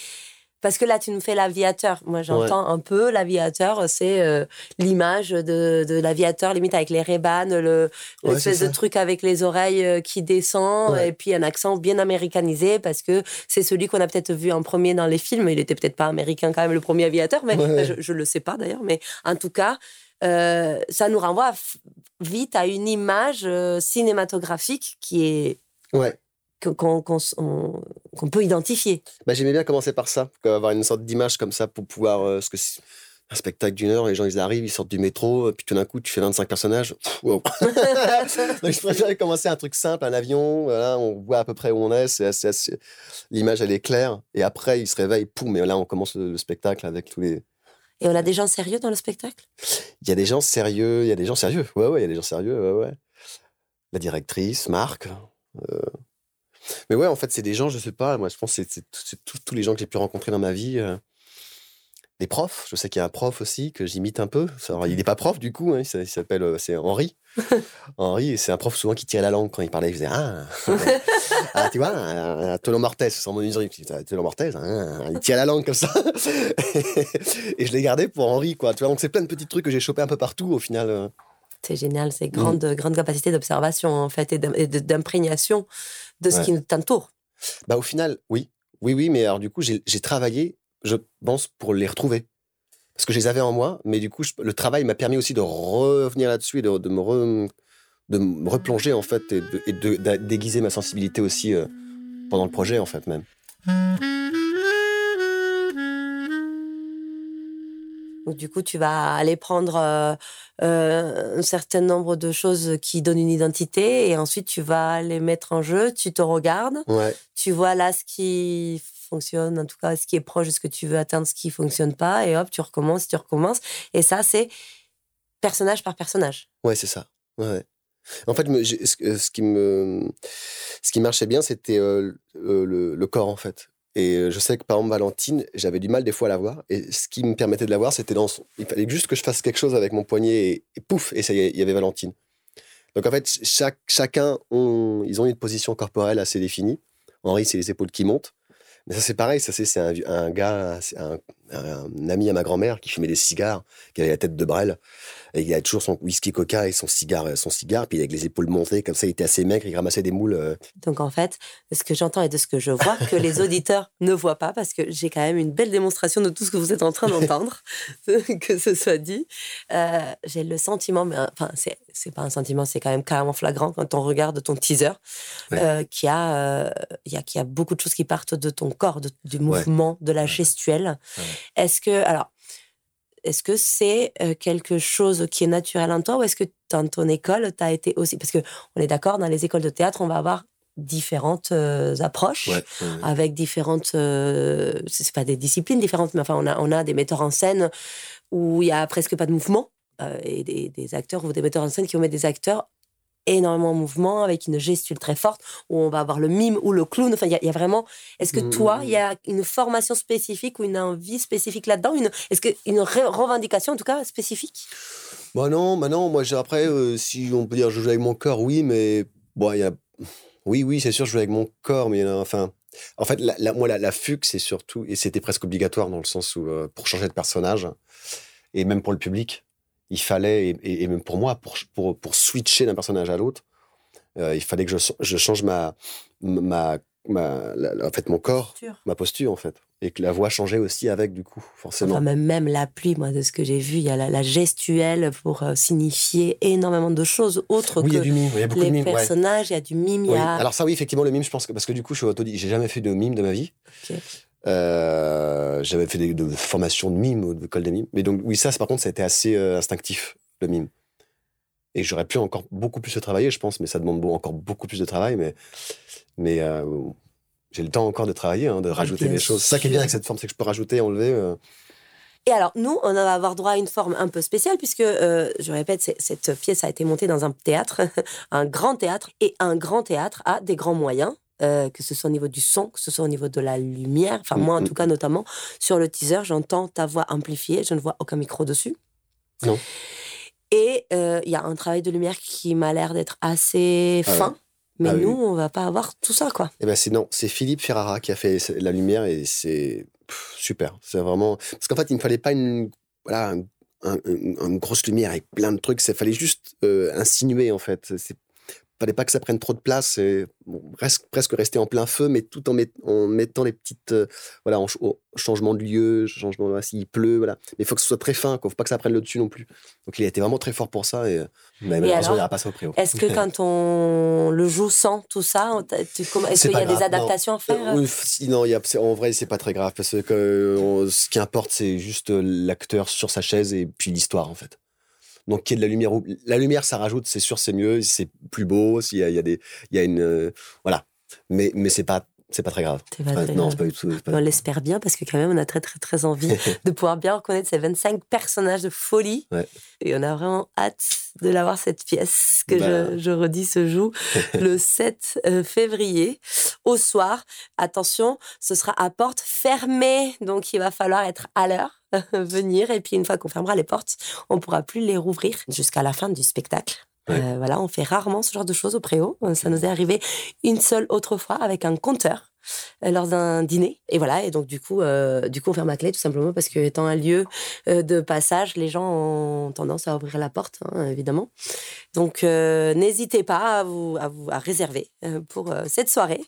Speaker 1: parce que là, tu nous fais l'aviateur. Moi, j'entends un peu l'aviateur, c'est euh, l'image de, de l'aviateur, limite avec les rébanes, le, l'espèce de truc avec les oreilles euh, qui descend, et puis un accent bien américanisé, parce que c'est celui qu'on a peut-être vu en premier dans les films. Il était peut-être pas américain quand même, le premier aviateur, mais je, ne le sais pas d'ailleurs. Mais en tout cas, euh, ça nous renvoie vite à une image cinématographique qui est
Speaker 2: ouais
Speaker 1: qu'on peut identifier.
Speaker 2: Bah, J'aimais bien commencer par ça, avoir une sorte d'image comme ça pour pouvoir. Euh, ce que un spectacle d'une heure, les gens ils arrivent, ils sortent du métro, puis tout d'un coup tu fais 25 personnages. Donc je préfère commencer un truc simple, un avion, voilà, on voit à peu près où on est, c'est assez, l'image elle est claire, et après ils se réveillent, poum, et là on commence le, spectacle avec tous les.
Speaker 1: Et on a des gens sérieux dans le spectacle?
Speaker 2: Il y a des gens sérieux, il y a des gens sérieux, ouais, ouais, il y a des gens sérieux, ouais, ouais. La directrice, Marc, euh, mais ouais, en fait, c'est des gens, je sais pas, moi, je pense que c'est tous les gens que j'ai pu rencontrer dans ma vie. Euh, des profs. Je sais qu'il y a un prof aussi que j'imite un peu. il n'est pas prof du coup, hein, il s'appelle euh, c'est Henri. Henri, c'est un prof souvent qui tirait la langue quand il parlait. Il faisait Ah, ah tu vois, un Tolon Mortez, sans mon usine. Tolon Mortez, hein, il tirait la langue comme ça. et je l'ai gardé pour Henri, quoi. Tu vois, donc c'est plein de petits trucs que j'ai chopé un peu partout au final. Euh.
Speaker 1: C'est génial, c'est grande, mm. grande capacité d'observation en fait et d'imprégnation de ce qui t'entoure.
Speaker 2: Bah au final, oui, oui, oui, mais alors du coup j'ai travaillé je pense, pour les retrouver. Parce que je les avais en moi, mais du coup, le travail m'a permis aussi de revenir là-dessus et de, me de, me replonger, en fait, et de, déguiser ma sensibilité aussi euh, pendant le projet, en fait, même.
Speaker 1: Donc, du coup, tu vas aller prendre euh, euh, un certain nombre de choses qui donnent une identité et ensuite tu vas les mettre en jeu, tu te regardes, tu vois là ce qui fonctionne, en tout cas ce qui est proche de ce que tu veux atteindre, ce qui fonctionne pas, et hop, tu recommences, tu recommences. Et ça, c'est personnage par personnage.
Speaker 2: Ouais, c'est ça. Ouais. En fait, ce qui me, ce qui marchait bien, c'était euh, le, corps en fait. Et je sais que par exemple Valentine, j'avais du mal des fois à la voir. Et ce qui me permettait de la voir, c'était dans il fallait juste que je fasse quelque chose avec mon poignet et, pouf, et ça y est, il y avait Valentine. Donc en fait, chacun ils ont une position corporelle assez définie. Henri, c'est les épaules qui montent. Mais ça, c'est pareil. Ça, c'est un, un, gars, un, ami à ma grand-mère qui fumait des cigares, qui avait la tête de brel. Et il avait toujours son whisky coca et son cigare, son cigare. Puis avec les épaules montées, comme ça, il était assez maigre, il ramassait des moules. Euh.
Speaker 1: Donc en fait, ce que j'entends et de ce que je vois, que les auditeurs ne voient pas, parce que j'ai quand même une belle démonstration de tout ce que vous êtes en train d'entendre, que ce soit dit. Euh, j'ai le sentiment, mais enfin, c'est c'est pas un sentiment, c'est quand même carrément flagrant quand on regarde ton teaser, euh, qui a, il y a beaucoup de choses qui partent de ton corps, du mouvement, de la gestuelle. Est-ce que, alors, est-ce que c'est quelque chose qui est naturel en toi ou est-ce que dans ton école, tu as été aussi. Parce qu'on est d'accord, dans les écoles de théâtre, on va avoir différentes approches avec différentes Ce c'est pas des disciplines différentes mais enfin on a on a des metteurs en scène où il y a presque pas de mouvement et des, des, acteurs ou des metteurs en scène qui vont mettre des acteurs énormément de mouvement, avec une gestuelle très forte, où on va avoir le mime ou le clown. Enfin, il y, a vraiment. Est-ce que toi, il y a une formation spécifique ou une envie spécifique là-dedans? Une... Est-ce qu'une revendication, en tout cas, spécifique?
Speaker 2: Bah non, bah non. Moi, après, euh, si on peut dire je joue avec mon corps, oui, mais bon, il y a. Oui, oui, c'est sûr, je joue avec mon corps, mais enfin. En fait, la, moi, la, la fugue, c'est surtout, et c'était presque obligatoire dans le sens où, euh, pour changer de personnage, et même pour le public, il fallait, et, même pour moi, pour, pour, pour switcher d'un personnage à l'autre, euh, il fallait que je, je change ma, ma, ma en fait, mon corps, ma posture, en fait. Et que la voix changeait aussi avec, du coup, forcément.
Speaker 1: même, même la pluie, moi, de ce que j'ai vu, il y a la, gestuelle pour euh, signifier énormément de choses autres que les personnages, il y a du mime.
Speaker 2: Alors ça, oui, effectivement, le mime, je pense que, parce que du coup, je suis autodidacte, j'ai jamais fait de mime de ma vie. Euh, j'avais fait des de formations de mime, de l'école des mimes. Mais donc, oui, ça, par contre, ça a été assez euh, instinctif, le mime. Et j'aurais pu encore beaucoup plus le travailler, je pense, mais ça demande encore beaucoup plus de travail. Mais, mais euh, j'ai le temps encore de travailler, hein, de rajouter des choses. Ça qui est bien avec cette forme, c'est que je peux rajouter, enlever.
Speaker 1: Et alors, nous, on va avoir droit à une forme un peu spéciale, puisque, je répète, cette pièce a été montée dans un théâtre, un grand théâtre, et un grand théâtre a des grands moyens. Euh, que ce soit au niveau du son, que ce soit au niveau de la lumière. Enfin, moi, en mm, tout mm, cas, mm. notamment, sur le teaser, j'entends ta voix amplifiée, je ne vois aucun micro dessus.
Speaker 2: Non.
Speaker 1: Et euh, il y a un travail de lumière qui m'a l'air d'être assez ah fin. Mais ah nous, on va pas avoir tout ça, quoi.
Speaker 2: Eh ben c'est non, c'est Philippe Ferrara qui a fait la lumière et c'est super. C'est vraiment parce qu'en fait, il ne fallait pas une voilà une grosse lumière avec plein de trucs. Il fallait juste euh, insinuer en fait. C'est fallait pas que ça prenne trop de place et presque rester en plein feu, mais tout en, en mettant les petites, euh, voilà, en, changement de lieu, changement s'il pleut, voilà. Mais il faut que ce soit très fin, quoi. Faut pas que ça prenne le dessus non plus. Donc il a été vraiment très fort pour ça et, euh, mais malheureusement il n'ira pas ça au préau.
Speaker 1: Est-ce que quand on le joue sans tout ça, est-ce qu'il y a des adaptations à faire
Speaker 2: euh, Non, il y a, en vrai c'est pas très grave parce que ce qui importe c'est juste l'acteur sur sa chaise et puis l'histoire en fait. Donc, qu'il y ait de la lumière. La lumière, ça rajoute, c'est sûr, c'est mieux, c'est plus beau, s'il y, a, des, il y a une, euh, voilà. Mais, mais c'est pas, c'est pas très grave. non, c'est pas du tout.
Speaker 1: On l'espère bien parce que quand même, on a très très très envie de pouvoir bien reconnaître ces 25 personnages de folie. Et on a vraiment hâte de l'avoir cette pièce que je, bah. redis se joue le 7 euh, février au soir. Attention, ce sera à porte fermée, donc il va falloir être à l'heure venir et puis une fois qu'on fermera les portes, on pourra plus les rouvrir jusqu'à la fin du spectacle. Euh, voilà, on fait rarement ce genre de choses au préau. Ça nous est arrivé une seule autre fois avec un compteur. euh, lors d'un dîner. Et voilà, et donc du coup, euh, du coup, on ferme la clé tout simplement parce que étant un lieu euh, de passage, les gens ont tendance à ouvrir la porte, hein, évidemment. Donc n'hésitez pas à vous, à vous à réserver pour cette soirée.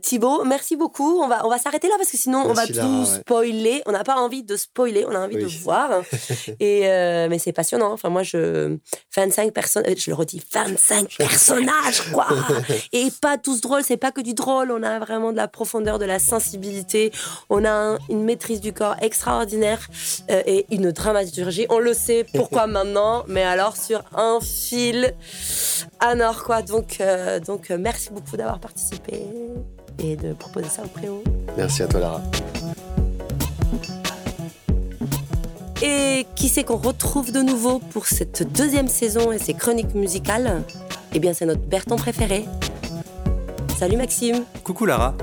Speaker 1: Thibaut, merci beaucoup. On va, on va s'arrêter là parce que sinon on va tout spoiler. On n'a pas envie de spoiler, on a envie de voir. et mais c'est passionnant. Enfin moi, je 25 personnes, je le redis, 25 personnages, quoi. et pas tous drôles. C'est pas que du drôle. On a vraiment de la profondeur, de la sensibilité. On a une maîtrise du corps extraordinaire euh, et une dramaturgie. On le sait pourquoi maintenant, mais alors sur un fil à nord, quoi. Donc, euh, donc euh, merci beaucoup d'avoir participé et de proposer ça au préau.
Speaker 2: Merci à toi, Lara.
Speaker 1: Et qui c'est qu'on retrouve de nouveau pour cette deuxième saison et ses chroniques musicales? Eh bien, c'est notre Berton préféré, Salut Maxime.
Speaker 3: Coucou Lara.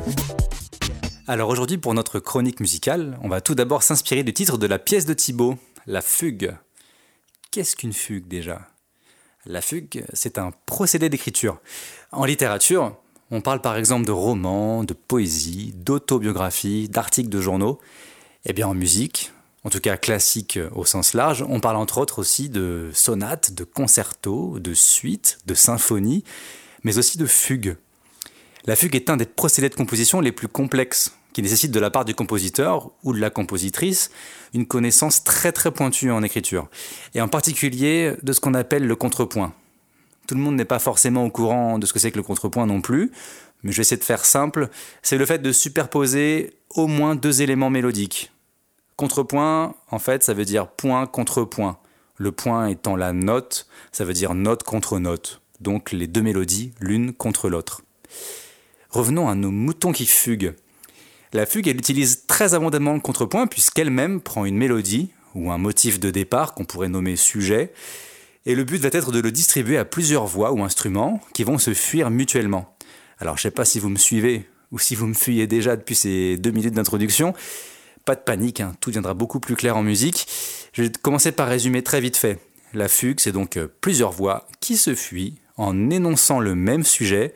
Speaker 3: Alors aujourd'hui pour notre chronique musicale, on va tout d'abord s'inspirer du titre de la pièce de Thibaut, La fugue. Qu'est-ce qu'une fugue déjà? La fugue, c'est un procédé d'écriture. En littérature, on parle par exemple de romans, de poésie, d'autobiographie, d'articles de journaux. Eh bien en musique, en tout cas classique au sens large, on parle entre autres aussi de sonates, de concertos, de suites, de symphonies, mais aussi de fugues. La fugue est un des procédés de composition les plus complexes, qui nécessite de la part du compositeur ou de la compositrice une connaissance très très pointue en écriture, et en particulier de ce qu'on appelle le contrepoint. Tout le monde n'est pas forcément au courant de ce que c'est que le contrepoint non plus, mais je vais essayer de faire simple. C'est le fait de superposer au moins deux éléments mélodiques. Contrepoint, en fait, ça veut dire point contre point. Le point étant la note, ça veut dire note contre note. Donc les deux mélodies, l'une contre l'autre. Revenons à nos moutons qui fuguent. La fugue, elle utilise très abondamment le contrepoint puisqu'elle-même prend une mélodie ou un motif de départ qu'on pourrait nommer sujet, et le but va être de le distribuer à plusieurs voix ou instruments qui vont se fuir mutuellement. Alors je sais pas si vous me suivez ou si vous me fuyez déjà depuis ces deux minutes d'introduction. Pas de panique, hein, tout deviendra beaucoup plus clair en musique. Je vais commencer par résumer très vite fait. La fugue, c'est donc euh, plusieurs voix qui se fuient en énonçant le même sujet,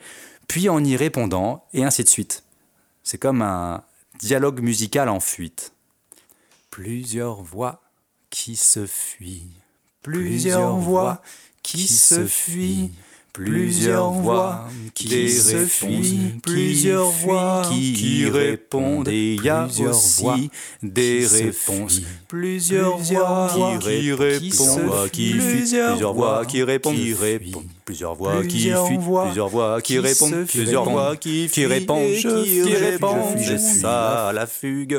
Speaker 3: puis en y répondant, et ainsi de suite. C'est comme un dialogue musical en fuite. Plusieurs voix qui se fuient. Plusieurs voix qui se fuient. Plusieurs voix qui se fuient, plusieurs voix qui répondent, et il y a aussi des réponses. Plusieurs voix qui répondent, qui plusieurs voix qui répondent, qui répondent, plusieurs voix qui fuient, plusieurs voix qui répondent, plusieurs voix qui répondent, qui répondent, c'est ça la fugue.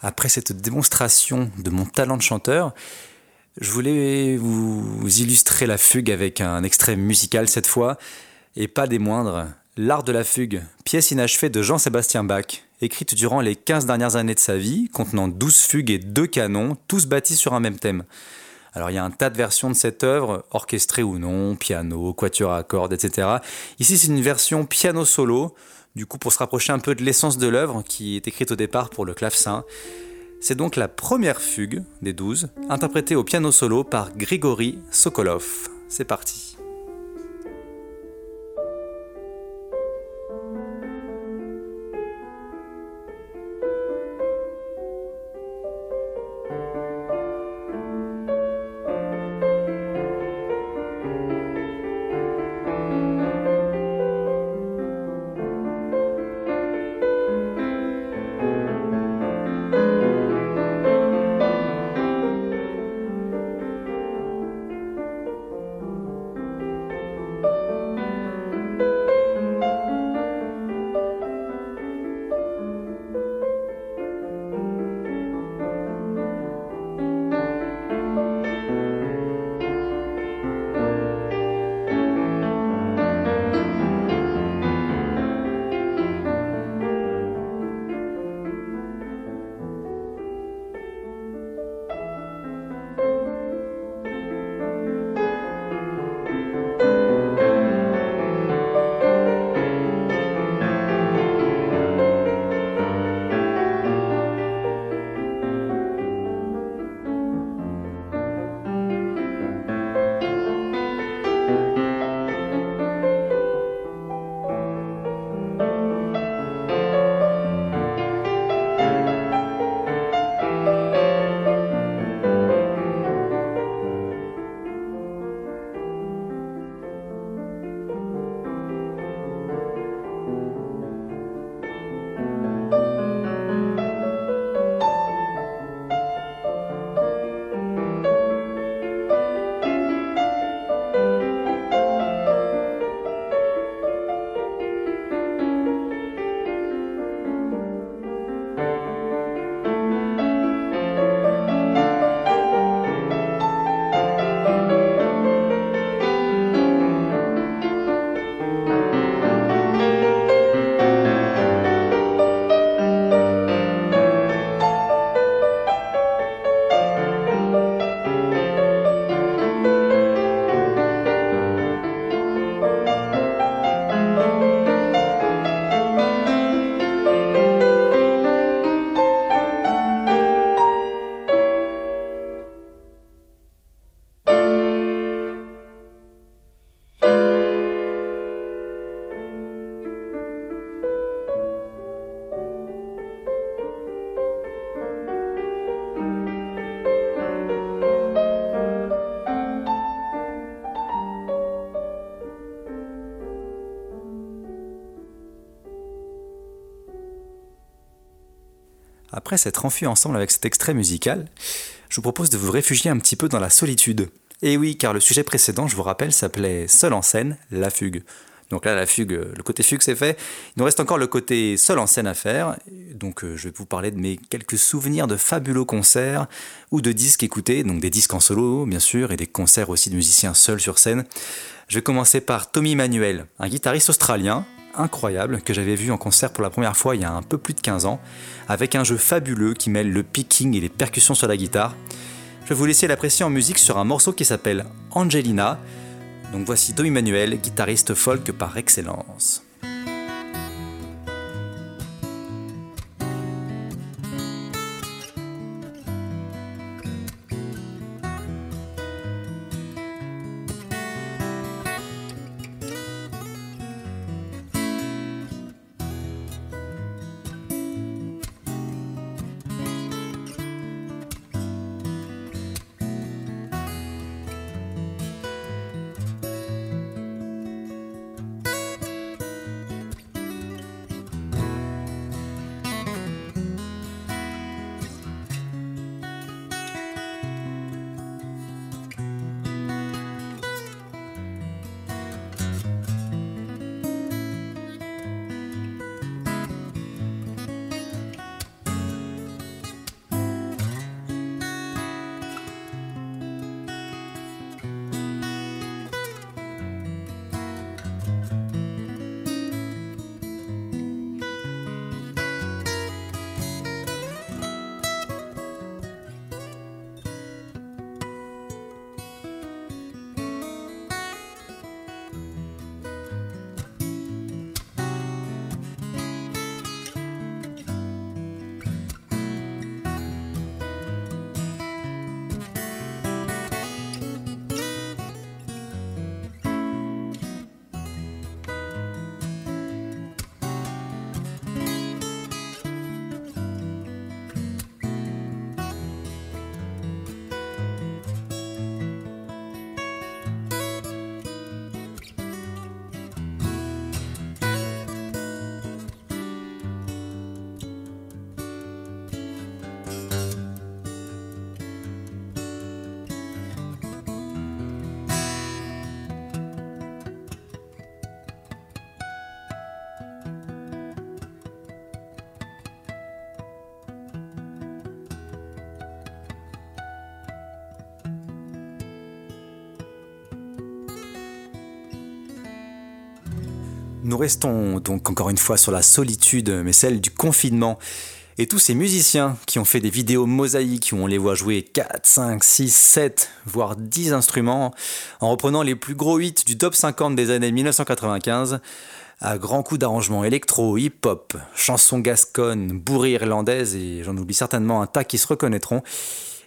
Speaker 3: Après cette démonstration de mon talent de chanteur, je voulais vous illustrer la fugue avec un extrait musical cette fois, et pas des moindres. L'art de la fugue, pièce inachevée de Jean-Sébastien Bach, écrite durant les 15 dernières années de sa vie, contenant 12 fugues et 2 canons, tous bâtis sur un même thème. Alors il y a un tas de versions de cette œuvre, orchestrée ou non, piano, quatuor à cordes, etc. Ici c'est une version piano solo, du coup pour se rapprocher un peu de l'essence de l'œuvre qui est écrite au départ pour le clavecin. C'est donc la première fugue des douze, interprétée au piano solo par Grigory Sokolov. C'est parti. Après s'être enfuis ensemble avec cet extrait musical, je vous propose de vous réfugier un petit peu dans la solitude. Et oui, car le sujet précédent, je vous rappelle, s'appelait Seul en scène, la fugue. Donc là, la fugue, le côté fugue, c'est fait. Il nous reste encore le côté seul en scène à faire. Donc euh, je vais vous parler de mes quelques souvenirs de fabuleux concerts ou de disques écoutés, donc des disques en solo, bien sûr, et des concerts aussi de musiciens seuls sur scène. Je vais commencer par Tommy Manuel, un guitariste australien incroyable que j'avais vu en concert pour la première fois il y a un peu plus de 15 ans, avec un jeu fabuleux qui mêle le picking et les percussions sur la guitare. Je vais vous laisser l'apprécier en musique sur un morceau qui s'appelle Angelina. Donc voici Tommy Manuel, guitariste folk par excellence. Nous restons donc encore une fois sur la solitude, mais celle du confinement. Et tous ces musiciens qui ont fait des vidéos mosaïques où on les voit jouer 4, 5, 6, 7, voire 10 instruments, en reprenant les plus gros hits du top 50 des années 1995, à grands coups d'arrangement électro, hip-hop, chansons gasconnes, bourrées irlandaises, et j'en oublie certainement un tas qui se reconnaîtront.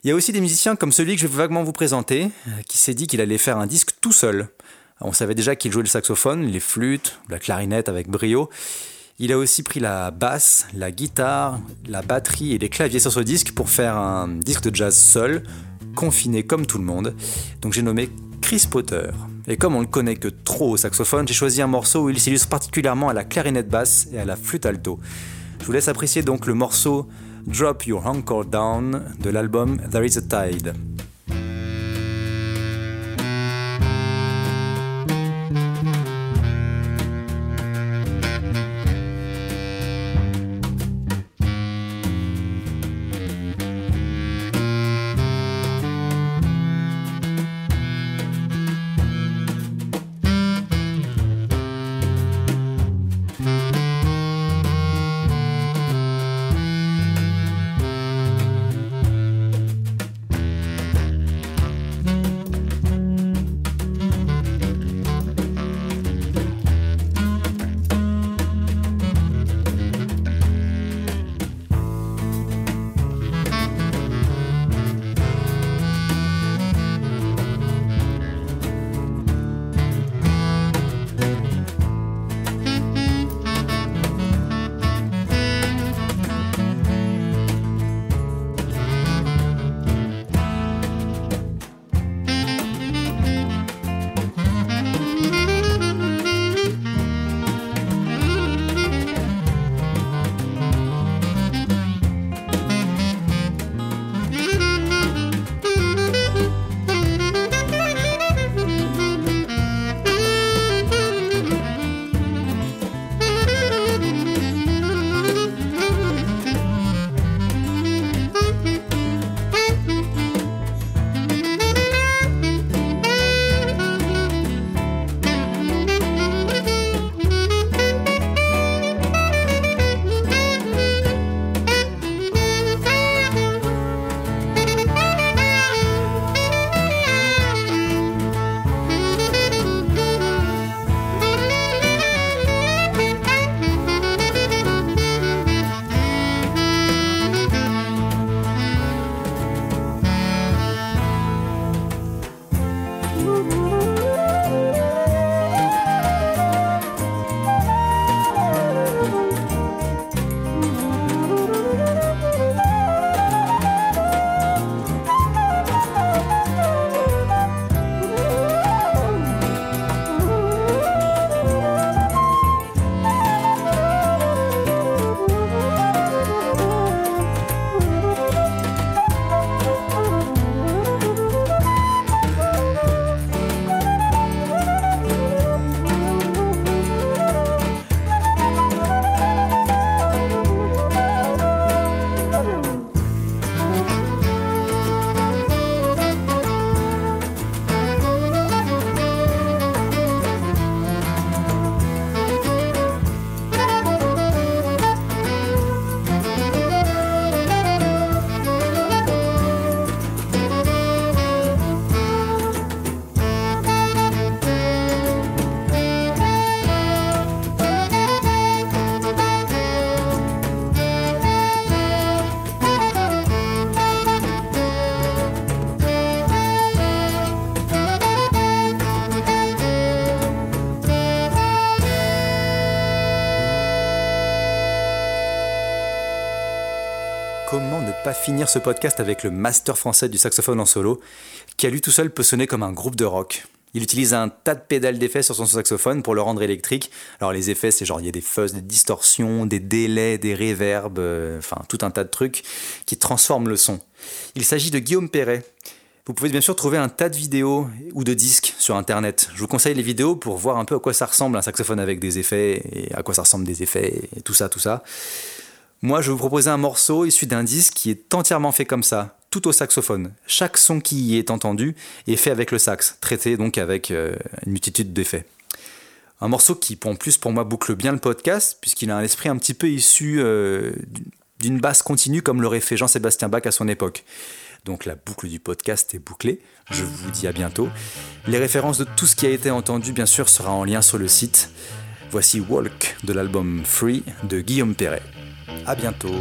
Speaker 3: Il y a aussi des musiciens comme celui que je vais vaguement vous présenter, qui s'est dit qu'il allait faire un disque tout seul. On savait déjà qu'il jouait le saxophone, les flûtes, la clarinette avec brio. Il a aussi pris la basse, la guitare, la batterie et les claviers sur ce disque pour faire un disque de jazz seul, confiné comme tout le monde. Donc j'ai nommé Chris Potter. Et comme on le connaît que trop au saxophone, j'ai choisi un morceau où il s'illustre particulièrement à la clarinette basse et à la flûte alto. Je vous laisse apprécier donc le morceau Drop Your Anchor Down de l'album There Is a Tide. Pas finir ce podcast avec le master français du saxophone en solo, qui à lui tout seul peut sonner comme un groupe de rock. Il utilise un tas de pédales d'effets sur son saxophone pour le rendre électrique. Alors les effets, c'est genre il y a des fuzz, des distorsions, des délais, des réverbes, euh, enfin tout un tas de trucs qui transforment le son. Il s'agit de Guillaume Perret. Vous pouvez bien sûr trouver un tas de vidéos ou de disques sur internet. Je vous conseille les vidéos pour voir un peu à quoi ça ressemble un saxophone avec des effets et à quoi ça ressemble des effets et tout ça, tout ça. Moi, je vais vous proposer un morceau issu d'un disque qui est entièrement fait comme ça, tout au saxophone. Chaque son qui y est entendu est fait avec le sax, traité donc avec euh, une multitude d'effets. Un morceau qui, en plus, pour moi, boucle bien le podcast, puisqu'il a un esprit un petit peu issu euh, d'une basse continue comme l'aurait fait Jean-Sébastien Bach à son époque. Donc la boucle du podcast est bouclée. Je vous dis à bientôt. Les références de tout ce qui a été entendu, bien sûr, sera en lien sur le site. Voici Walk de l'album Free de Guillaume Perret. À bientôt.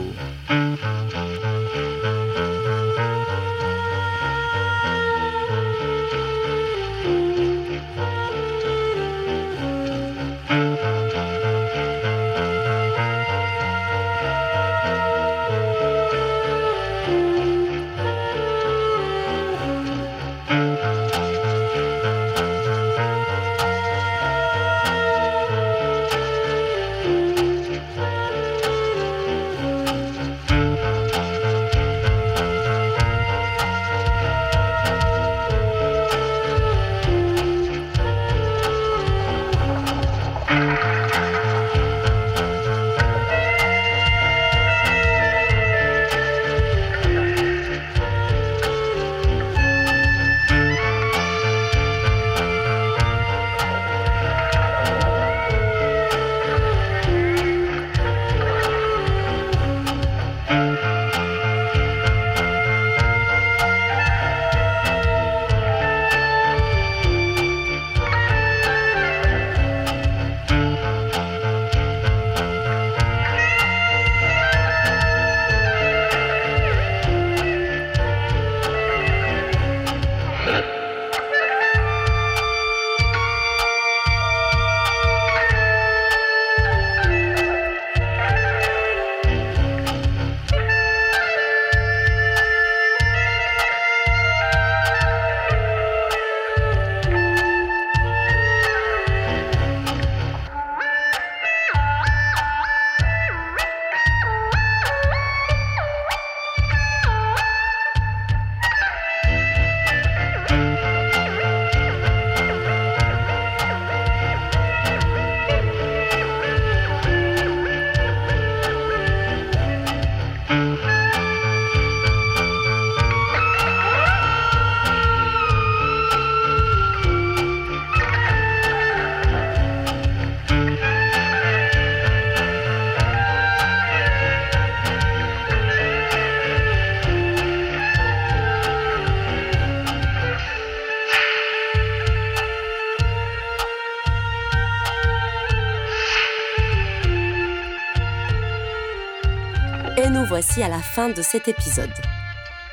Speaker 1: Voici à la fin de cet épisode.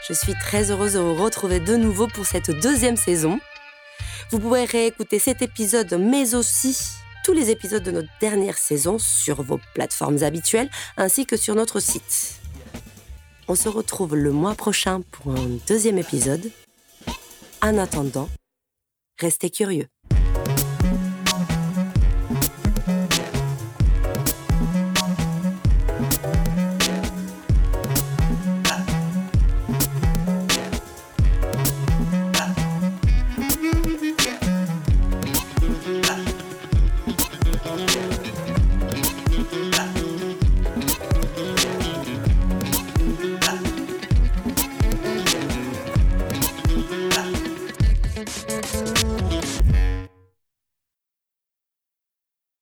Speaker 1: Je suis très heureuse de vous retrouver de nouveau pour cette deuxième saison. Vous pourrez réécouter cet épisode, mais aussi tous les épisodes de notre dernière saison sur vos plateformes habituelles ainsi que sur notre site. On se retrouve le mois prochain pour un deuxième épisode. En attendant, restez curieux.